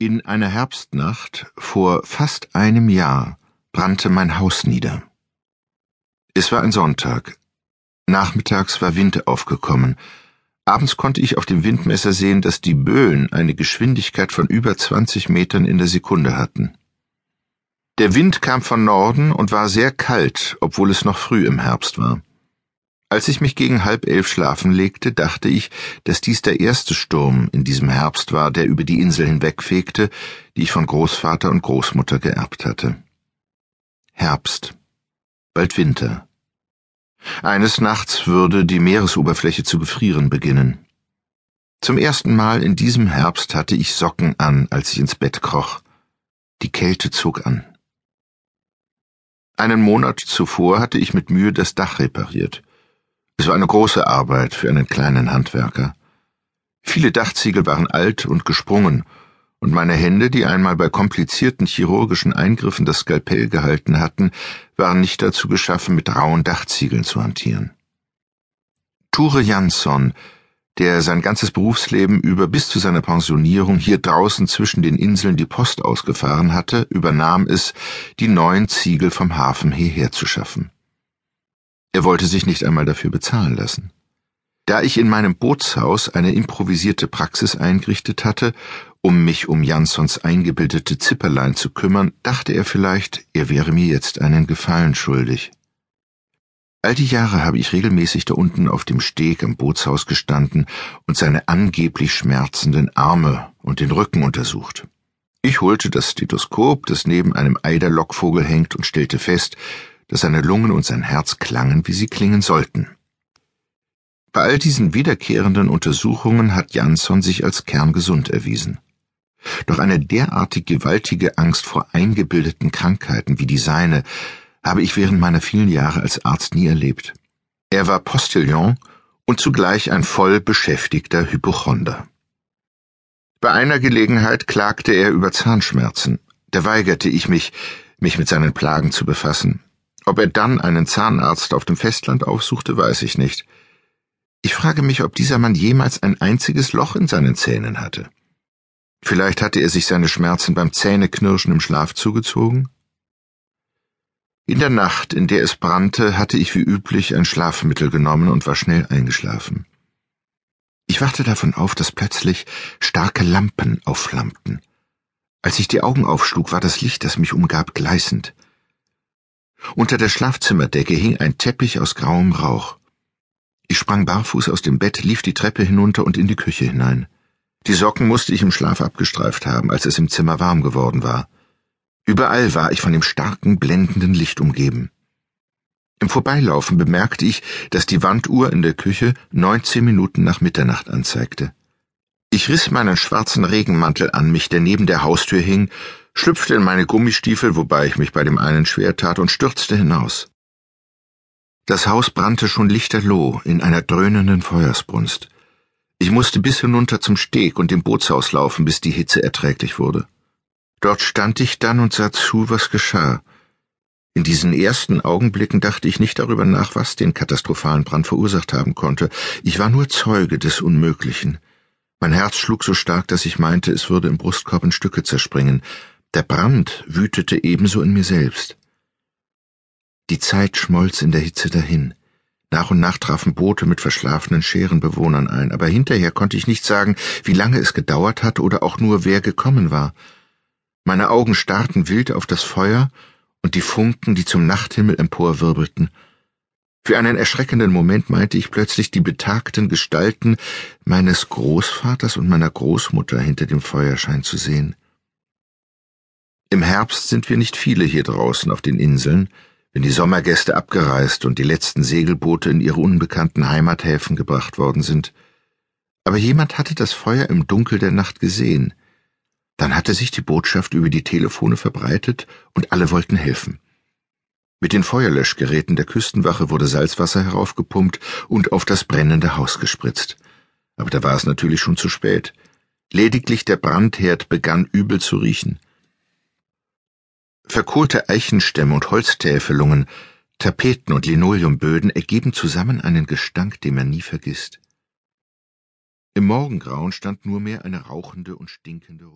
In einer Herbstnacht vor fast einem Jahr brannte mein Haus nieder. Es war ein Sonntag. Nachmittags war Wind aufgekommen. Abends konnte ich auf dem Windmesser sehen, dass die Böen eine Geschwindigkeit von über 20 Metern in der Sekunde hatten. Der Wind kam von Norden und war sehr kalt, obwohl es noch früh im Herbst war. Als ich mich gegen halb elf schlafen legte, dachte ich, dass dies der erste Sturm in diesem Herbst war, der über die Insel hinwegfegte, die ich von Großvater und Großmutter geerbt hatte. Herbst. Bald Winter. Eines Nachts würde die Meeresoberfläche zu gefrieren beginnen. Zum ersten Mal in diesem Herbst hatte ich Socken an, als ich ins Bett kroch. Die Kälte zog an. Einen Monat zuvor hatte ich mit Mühe das Dach repariert. Es war eine große Arbeit für einen kleinen Handwerker. Viele Dachziegel waren alt und gesprungen, und meine Hände, die einmal bei komplizierten chirurgischen Eingriffen das Skalpell gehalten hatten, waren nicht dazu geschaffen, mit rauen Dachziegeln zu hantieren. Ture Jansson, der sein ganzes Berufsleben über bis zu seiner Pensionierung hier draußen zwischen den Inseln die Post ausgefahren hatte, übernahm es, die neuen Ziegel vom Hafen hierher zu schaffen. Er wollte sich nicht einmal dafür bezahlen lassen. Da ich in meinem Bootshaus eine improvisierte Praxis eingerichtet hatte, um mich um Jansons eingebildete Zipperlein zu kümmern, dachte er vielleicht, er wäre mir jetzt einen Gefallen schuldig. All die Jahre habe ich regelmäßig da unten auf dem Steg am Bootshaus gestanden und seine angeblich schmerzenden Arme und den Rücken untersucht. Ich holte das Stethoskop, das neben einem Eiderlockvogel hängt, und stellte fest, dass seine Lungen und sein Herz klangen, wie sie klingen sollten. Bei all diesen wiederkehrenden Untersuchungen hat Jansson sich als kerngesund erwiesen. Doch eine derartig gewaltige Angst vor eingebildeten Krankheiten wie die seine habe ich während meiner vielen Jahre als Arzt nie erlebt. Er war Postillon und zugleich ein voll beschäftigter Hypochonder. Bei einer Gelegenheit klagte er über Zahnschmerzen. Da weigerte ich mich, mich mit seinen Plagen zu befassen. Ob er dann einen Zahnarzt auf dem Festland aufsuchte, weiß ich nicht. Ich frage mich, ob dieser Mann jemals ein einziges Loch in seinen Zähnen hatte. Vielleicht hatte er sich seine Schmerzen beim Zähneknirschen im Schlaf zugezogen? In der Nacht, in der es brannte, hatte ich wie üblich ein Schlafmittel genommen und war schnell eingeschlafen. Ich wachte davon auf, dass plötzlich starke Lampen aufflammten. Als ich die Augen aufschlug, war das Licht, das mich umgab, gleißend. Unter der Schlafzimmerdecke hing ein Teppich aus grauem Rauch. Ich sprang barfuß aus dem Bett, lief die Treppe hinunter und in die Küche hinein. Die Socken musste ich im Schlaf abgestreift haben, als es im Zimmer warm geworden war. Überall war ich von dem starken, blendenden Licht umgeben. Im Vorbeilaufen bemerkte ich, dass die Wanduhr in der Küche neunzehn Minuten nach Mitternacht anzeigte. Ich riss meinen schwarzen Regenmantel an mich, der neben der Haustür hing, schlüpfte in meine Gummistiefel, wobei ich mich bei dem einen schwer tat, und stürzte hinaus. Das Haus brannte schon lichterloh in einer dröhnenden Feuersbrunst. Ich musste bis hinunter zum Steg und dem Bootshaus laufen, bis die Hitze erträglich wurde. Dort stand ich dann und sah zu, was geschah. In diesen ersten Augenblicken dachte ich nicht darüber nach, was den katastrophalen Brand verursacht haben konnte. Ich war nur Zeuge des Unmöglichen. Mein Herz schlug so stark, dass ich meinte, es würde im Brustkorb in Stücke zerspringen. Der Brand wütete ebenso in mir selbst. Die Zeit schmolz in der Hitze dahin. Nach und nach trafen Boote mit verschlafenen Scherenbewohnern ein, aber hinterher konnte ich nicht sagen, wie lange es gedauert hat oder auch nur wer gekommen war. Meine Augen starrten wild auf das Feuer und die Funken, die zum Nachthimmel emporwirbelten. Für einen erschreckenden Moment meinte ich plötzlich die betagten Gestalten meines Großvaters und meiner Großmutter hinter dem Feuerschein zu sehen. Im Herbst sind wir nicht viele hier draußen auf den Inseln, wenn die Sommergäste abgereist und die letzten Segelboote in ihre unbekannten Heimathäfen gebracht worden sind. Aber jemand hatte das Feuer im Dunkel der Nacht gesehen. Dann hatte sich die Botschaft über die Telefone verbreitet und alle wollten helfen. Mit den Feuerlöschgeräten der Küstenwache wurde Salzwasser heraufgepumpt und auf das brennende Haus gespritzt. Aber da war es natürlich schon zu spät. Lediglich der Brandherd begann übel zu riechen. Verkohlte Eichenstämme und Holztäfelungen, Tapeten und Linoleumböden ergeben zusammen einen Gestank, den man nie vergisst. Im Morgengrauen stand nur mehr eine rauchende und stinkende.